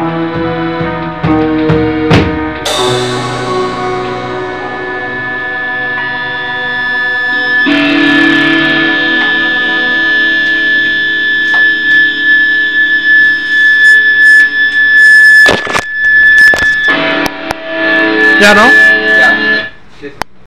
Música